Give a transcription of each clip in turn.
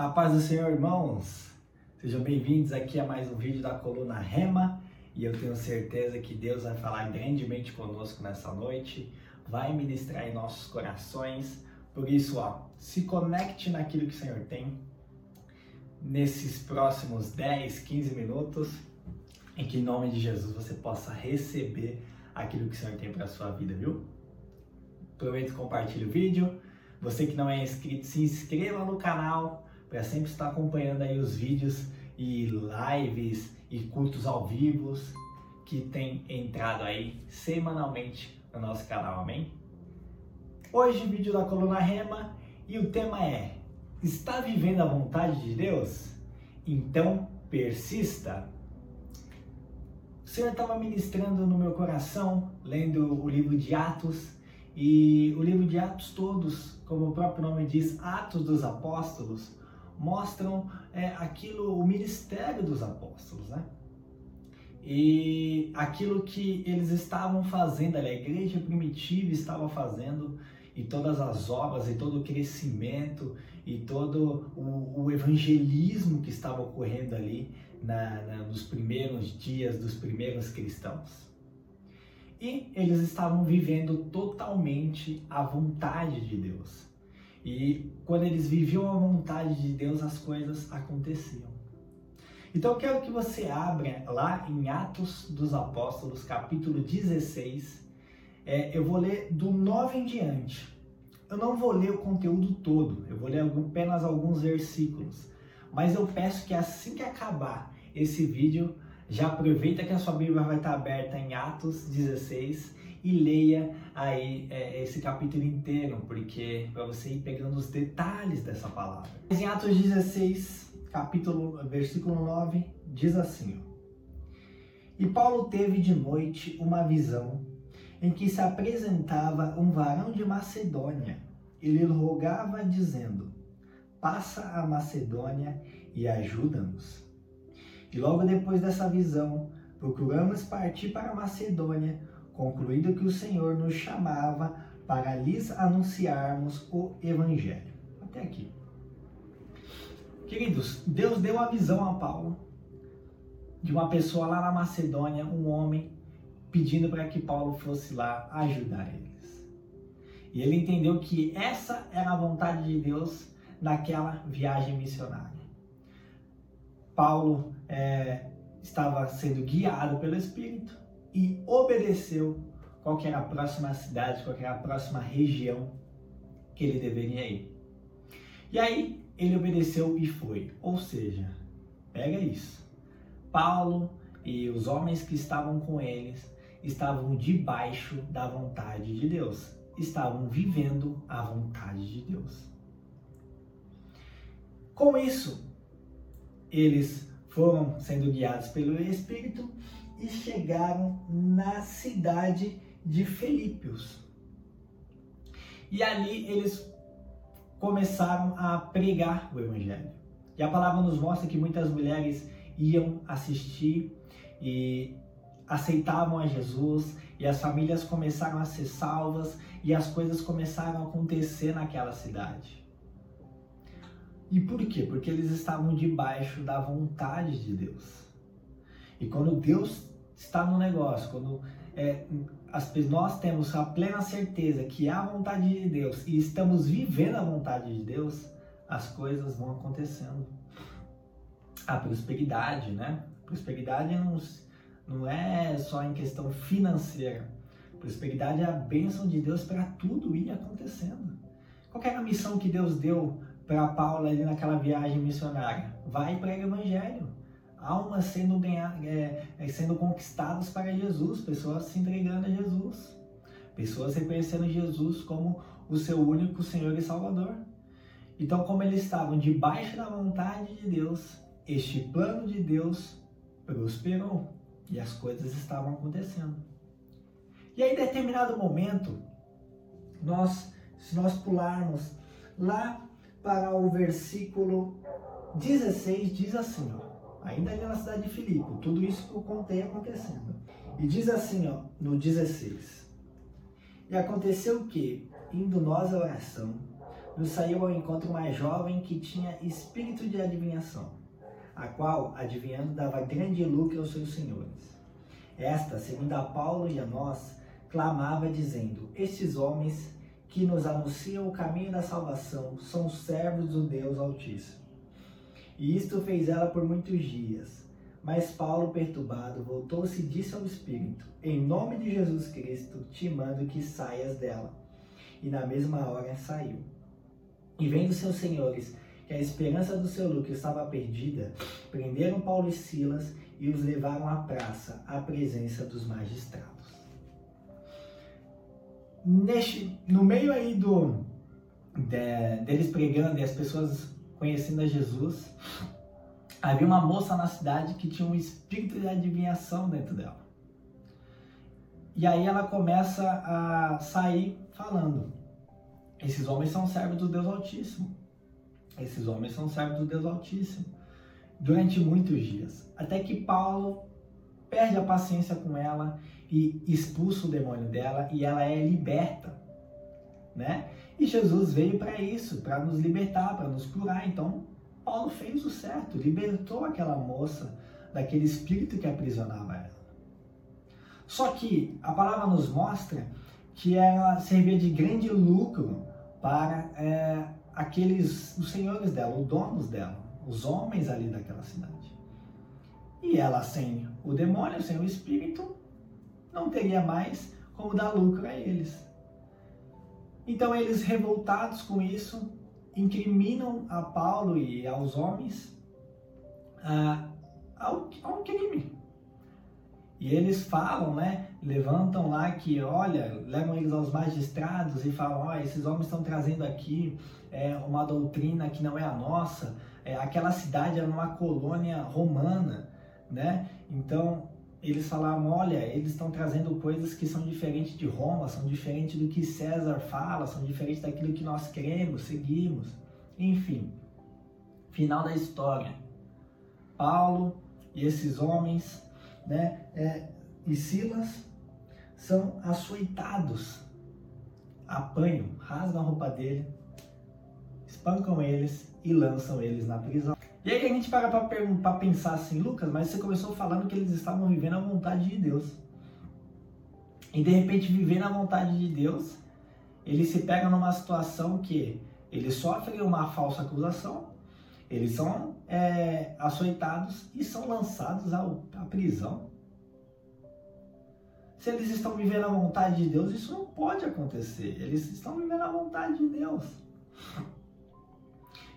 A paz do Senhor, irmãos. Sejam bem-vindos aqui a mais um vídeo da coluna Rema e eu tenho certeza que Deus vai falar grandemente conosco nessa noite, vai ministrar em nossos corações. Por isso, ó, se conecte naquilo que o Senhor tem nesses próximos 10, 15 minutos, em que em nome de Jesus você possa receber aquilo que o Senhor tem para sua vida, viu? Aproveita e compartilhe o vídeo. Você que não é inscrito, se inscreva no canal para sempre estar acompanhando aí os vídeos e lives e cultos ao vivo que tem entrado aí semanalmente no nosso canal, amém? Hoje vídeo da coluna Rema e o tema é Está vivendo a vontade de Deus? Então persista. O Senhor estava ministrando no meu coração, lendo o livro de Atos, e o livro de Atos todos, como o próprio nome diz, Atos dos Apóstolos, mostram é, aquilo, o ministério dos apóstolos, né? E aquilo que eles estavam fazendo, a igreja primitiva estava fazendo, e todas as obras, e todo o crescimento, e todo o, o evangelismo que estava ocorrendo ali na, na, nos primeiros dias dos primeiros cristãos. E eles estavam vivendo totalmente a vontade de Deus. E quando eles viviam a vontade de Deus, as coisas aconteciam. Então eu quero que você abra lá em Atos dos Apóstolos, capítulo 16. É, eu vou ler do 9 em diante. Eu não vou ler o conteúdo todo, eu vou ler apenas alguns versículos. Mas eu peço que assim que acabar esse vídeo, já aproveita que a sua Bíblia vai estar aberta em Atos 16 e leia aí é, esse capítulo inteiro, porque para você ir pegando os detalhes dessa palavra. Mas em Atos 16, capítulo, versículo 9, diz assim: E Paulo teve de noite uma visão em que se apresentava um varão de Macedônia. Ele rogava dizendo: Passa a Macedônia e ajuda-nos. E logo depois dessa visão, procuramos partir para a Macedônia, concluído que o Senhor nos chamava para lhes anunciarmos o Evangelho. Até aqui. Queridos, Deus deu a visão a Paulo de uma pessoa lá na Macedônia, um homem, pedindo para que Paulo fosse lá ajudar eles. E ele entendeu que essa era a vontade de Deus naquela viagem missionária. Paulo é, estava sendo guiado pelo Espírito e obedeceu qual era a próxima cidade, qual era a próxima região que ele deveria ir. E aí ele obedeceu e foi. Ou seja, pega isso. Paulo e os homens que estavam com eles estavam debaixo da vontade de Deus, estavam vivendo a vontade de Deus. Com isso, eles foram sendo guiados pelo Espírito e chegaram na cidade de Filípios. E ali eles começaram a pregar o Evangelho. E a palavra nos mostra que muitas mulheres iam assistir e aceitavam a Jesus, e as famílias começaram a ser salvas, e as coisas começaram a acontecer naquela cidade. E por quê? Porque eles estavam debaixo da vontade de Deus. E quando Deus está no negócio, quando é, as, nós temos a plena certeza que há a vontade de Deus e estamos vivendo a vontade de Deus, as coisas vão acontecendo. A prosperidade, né? Prosperidade não, não é só em questão financeira. Prosperidade é a bênção de Deus para tudo ir acontecendo. Qual era a missão que Deus deu para Paulo ali naquela viagem missionária? Vai e prega o evangelho almas sendo, ganha, é, é, sendo conquistadas para Jesus, pessoas se entregando a Jesus, pessoas reconhecendo Jesus como o seu único Senhor e Salvador. Então, como eles estavam debaixo da vontade de Deus, este plano de Deus prosperou e as coisas estavam acontecendo. E aí, em determinado momento, nós, se nós pularmos lá para o versículo 16, diz assim, ó ainda ali na cidade de Filipe, tudo isso que eu contei acontecendo. E diz assim, ó, no 16: E aconteceu que, indo nós à oração, nos saiu ao encontro uma jovem que tinha espírito de adivinhação, a qual, adivinhando, dava grande lucro aos seus senhores. Esta, segundo a Paulo e a nós, clamava dizendo: Estes homens que nos anunciam o caminho da salvação são servos do Deus Altíssimo. E isto fez ela por muitos dias. Mas Paulo, perturbado, voltou-se e disse ao Espírito: Em nome de Jesus Cristo, te mando que saias dela. E na mesma hora saiu. E vendo seus senhores que a esperança do seu lucro estava perdida, prenderam Paulo e Silas e os levaram à praça, à presença dos magistrados neste, no meio aí do de, deles pregando e as pessoas conhecendo a Jesus, havia uma moça na cidade que tinha um espírito de adivinhação dentro dela. E aí ela começa a sair falando: esses homens são servos do Deus Altíssimo. Esses homens são servos do Deus Altíssimo. Durante muitos dias. Até que Paulo perde a paciência com ela e expulsa o demônio dela e ela é liberta, né? E Jesus veio para isso, para nos libertar, para nos curar. Então, Paulo fez o certo, libertou aquela moça daquele espírito que aprisionava ela. Só que a palavra nos mostra que ela servia de grande lucro para é, aqueles, os senhores dela, os donos dela, os homens ali daquela cidade. E ela, sem o demônio, sem o espírito, não teria mais como dar lucro a eles. Então eles, revoltados com isso, incriminam a Paulo e aos homens ah, ao, ao crime. E eles falam, né? Levantam lá que, olha, levam eles aos magistrados e falam: ó, esses homens estão trazendo aqui é, uma doutrina que não é a nossa. É, aquela cidade era uma colônia romana, né? Então eles falavam, olha, eles estão trazendo coisas que são diferentes de Roma, são diferentes do que César fala, são diferentes daquilo que nós cremos, seguimos. Enfim, final da história. Paulo e esses homens, né, é, e Silas são açoitados, apanham, rasgam a roupa dele, espancam eles e lançam eles na prisão. E aí a gente para para pensar assim, Lucas, mas você começou falando que eles estavam vivendo a vontade de Deus. E de repente, vivendo a vontade de Deus, eles se pegam numa situação que eles sofrem uma falsa acusação, eles são é, açoitados e são lançados ao, à prisão. Se eles estão vivendo a vontade de Deus, isso não pode acontecer. Eles estão vivendo a vontade de Deus.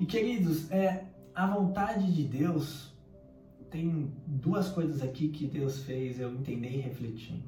E queridos, é, a vontade de Deus tem duas coisas aqui que Deus fez eu entender e refletir.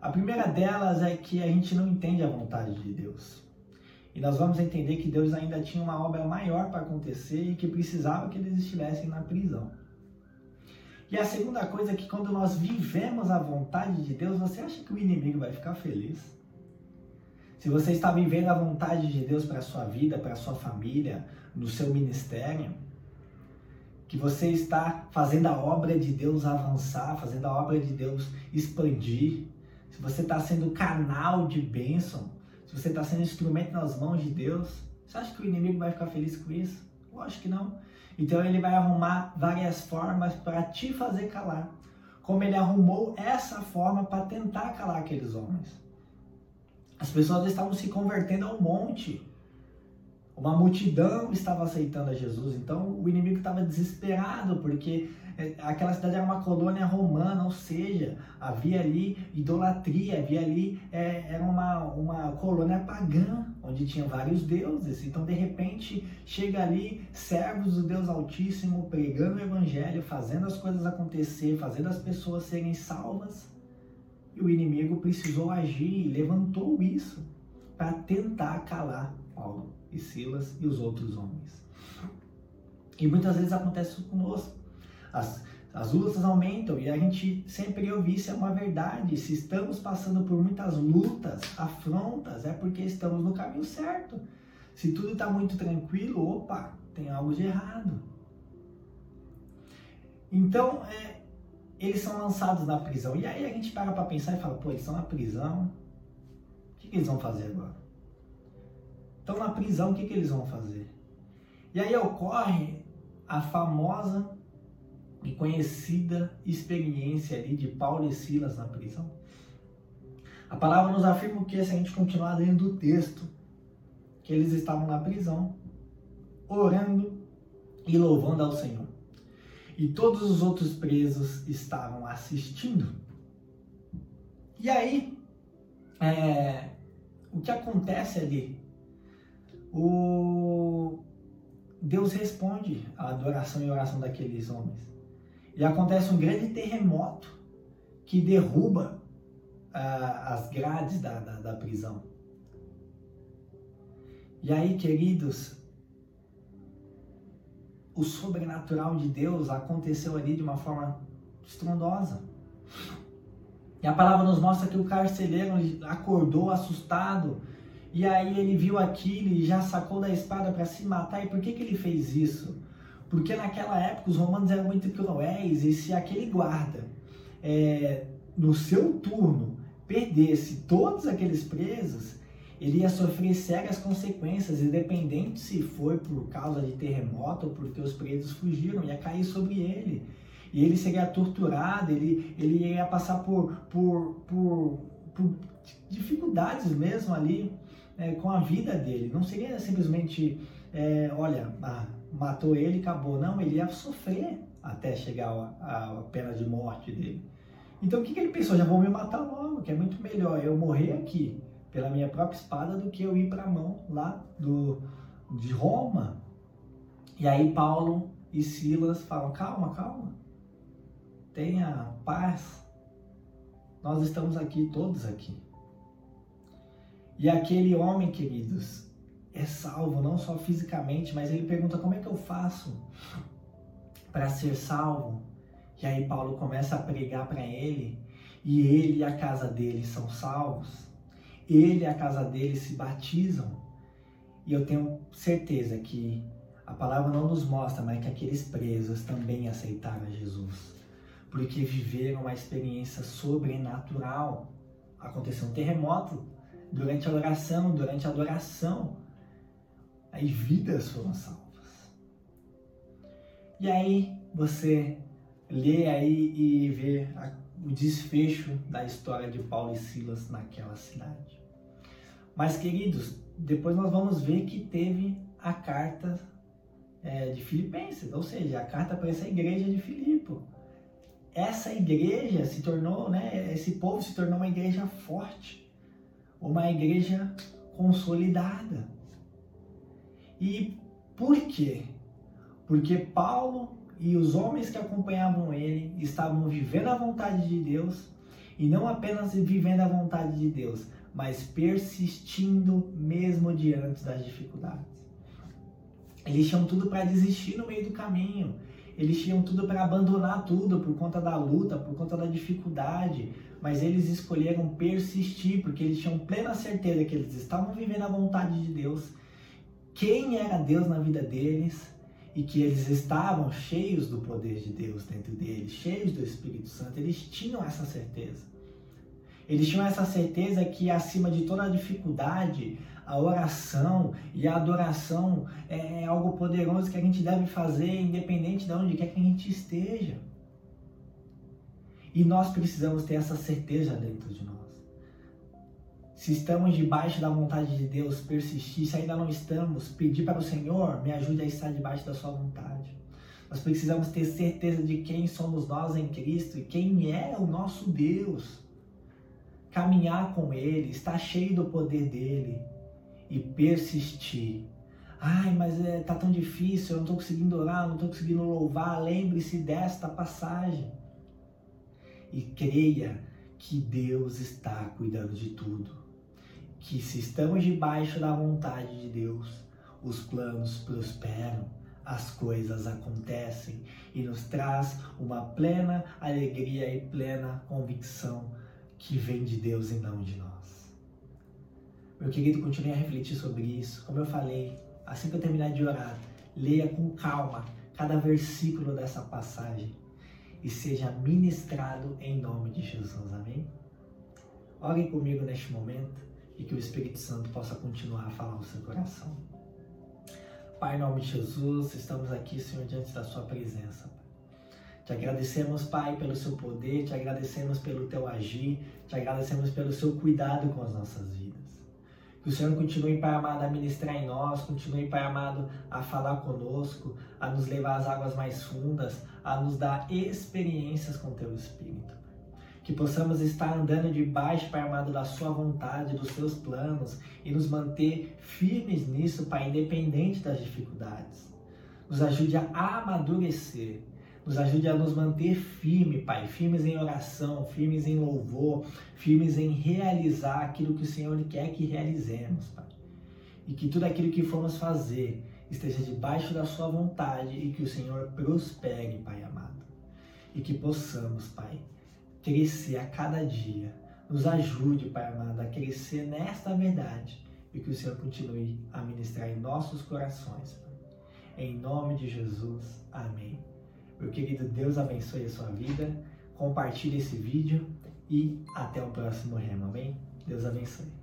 A primeira delas é que a gente não entende a vontade de Deus. E nós vamos entender que Deus ainda tinha uma obra maior para acontecer e que precisava que eles estivessem na prisão. E a segunda coisa é que quando nós vivemos a vontade de Deus, você acha que o inimigo vai ficar feliz? Se você está vivendo a vontade de Deus para a sua vida, para a sua família, no seu ministério, que você está fazendo a obra de Deus avançar, fazendo a obra de Deus expandir, se você está sendo canal de bênção, se você está sendo instrumento nas mãos de Deus, você acha que o inimigo vai ficar feliz com isso? Lógico que não. Então ele vai arrumar várias formas para te fazer calar, como ele arrumou essa forma para tentar calar aqueles homens. As pessoas estavam se convertendo ao monte. Uma multidão estava aceitando a Jesus, então o inimigo estava desesperado, porque é, aquela cidade era uma colônia romana, ou seja, havia ali idolatria, havia ali, é, era uma, uma colônia pagã, onde tinha vários deuses. Então, de repente, chega ali servos do Deus Altíssimo, pregando o Evangelho, fazendo as coisas acontecer, fazendo as pessoas serem salvas. E o inimigo precisou agir, levantou isso para tentar calar Paulo e Silas e os outros homens. E muitas vezes acontece isso conosco. As, as lutas aumentam e a gente sempre ouve isso é uma verdade. Se estamos passando por muitas lutas, afrontas, é porque estamos no caminho certo. Se tudo está muito tranquilo, opa, tem algo de errado. Então, é, eles são lançados na prisão. E aí a gente para para pensar e fala, pô, eles estão na prisão, o que, que eles vão fazer agora? estão na prisão, o que, que eles vão fazer? E aí ocorre a famosa e conhecida experiência ali de Paulo e Silas na prisão. A palavra nos afirma que se a gente continuar lendo o texto, que eles estavam na prisão, orando e louvando ao Senhor. E todos os outros presos estavam assistindo. E aí, é, o que acontece ali? O Deus responde à adoração e oração daqueles homens. E acontece um grande terremoto que derruba ah, as grades da, da, da prisão. E aí, queridos, o sobrenatural de Deus aconteceu ali de uma forma estrondosa. E a palavra nos mostra que o carcereiro acordou assustado, e aí ele viu aquilo e já sacou da espada para se matar. E por que, que ele fez isso? Porque naquela época os romanos eram muito cruéis, e se aquele guarda, é, no seu turno, perdesse todos aqueles presos, ele ia sofrer sérias consequências, independente se foi por causa de terremoto ou porque os presos fugiram, ia cair sobre ele. E ele seria torturado, ele, ele ia passar por, por, por, por dificuldades mesmo ali é, com a vida dele. Não seria simplesmente, é, olha, ah, matou ele acabou. Não, ele ia sofrer até chegar a, a pena de morte dele. Então o que, que ele pensou? Já vou me matar logo, que é muito melhor eu morrer aqui pela minha própria espada do que eu ir para a mão lá do, de Roma. E aí Paulo e Silas falam: calma, calma, tenha paz. Nós estamos aqui, todos aqui. E aquele homem, queridos, é salvo não só fisicamente, mas ele pergunta: como é que eu faço para ser salvo? E aí Paulo começa a pregar para ele, e ele e a casa dele são salvos ele e a casa dele se batizam. E eu tenho certeza que a palavra não nos mostra, mas que aqueles presos também aceitaram Jesus, porque viveram uma experiência sobrenatural. Aconteceu um terremoto durante a oração, durante a adoração. Aí vidas foram salvas. E aí você lê aí e vê o desfecho da história de Paulo e Silas naquela cidade. Mas, queridos, depois nós vamos ver que teve a carta é, de Filipenses, ou seja, a carta para essa igreja de Filipe. Essa igreja se tornou, né, esse povo se tornou uma igreja forte, uma igreja consolidada. E por quê? Porque Paulo e os homens que acompanhavam ele estavam vivendo a vontade de Deus e não apenas vivendo a vontade de Deus, mas persistindo mesmo diante das dificuldades. Eles tinham tudo para desistir no meio do caminho. Eles tinham tudo para abandonar tudo por conta da luta, por conta da dificuldade, mas eles escolheram persistir porque eles tinham plena certeza que eles estavam vivendo a vontade de Deus, quem era Deus na vida deles e que eles estavam cheios do poder de Deus dentro deles, cheios do Espírito Santo. Eles tinham essa certeza. Eles tinham essa certeza que acima de toda dificuldade, a oração e a adoração é, é algo poderoso que a gente deve fazer independente de onde quer que a gente esteja. E nós precisamos ter essa certeza dentro de nós. Se estamos debaixo da vontade de Deus, persistir. Se ainda não estamos, pedir para o Senhor, me ajude a estar debaixo da sua vontade. Nós precisamos ter certeza de quem somos nós em Cristo e quem é o nosso Deus caminhar com Ele, estar cheio do poder dele e persistir. Ai, mas é, tá tão difícil, eu não estou conseguindo orar, não estou conseguindo louvar. Lembre-se desta passagem e creia que Deus está cuidando de tudo. Que se estamos debaixo da vontade de Deus, os planos prosperam, as coisas acontecem e nos traz uma plena alegria e plena convicção que vem de Deus e não de nós. Meu querido, continue a refletir sobre isso. Como eu falei, assim que eu terminar de orar, leia com calma cada versículo dessa passagem e seja ministrado em nome de Jesus. Amém? Orem comigo neste momento. e que o Espírito Santo possa continuar a falar o seu coração. Pai, em nome de Jesus, estamos aqui, Senhor, diante da Sua presença. Te agradecemos, Pai, pelo seu poder, te agradecemos pelo teu agir, te agradecemos pelo seu cuidado com as nossas vidas. Que o Senhor continue, Pai amado, a ministrar em nós, continue, Pai amado, a falar conosco, a nos levar às águas mais fundas, a nos dar experiências com teu Espírito. Que possamos estar andando debaixo, Pai amado, da Sua vontade, dos Seus planos e nos manter firmes nisso, Pai, independente das dificuldades. Nos ajude a amadurecer nos ajude a nos manter firme, Pai, firmes em oração, firmes em louvor, firmes em realizar aquilo que o Senhor quer que realizemos, Pai. E que tudo aquilo que formos fazer esteja debaixo da Sua vontade e que o Senhor prospere, Pai amado. E que possamos, Pai, crescer a cada dia. Nos ajude, Pai amado, a crescer nesta verdade e que o Senhor continue a ministrar em nossos corações. Pai. Em nome de Jesus, amém. Meu querido, Deus abençoe a sua vida. Compartilhe esse vídeo e até o próximo remo, amém? Deus abençoe.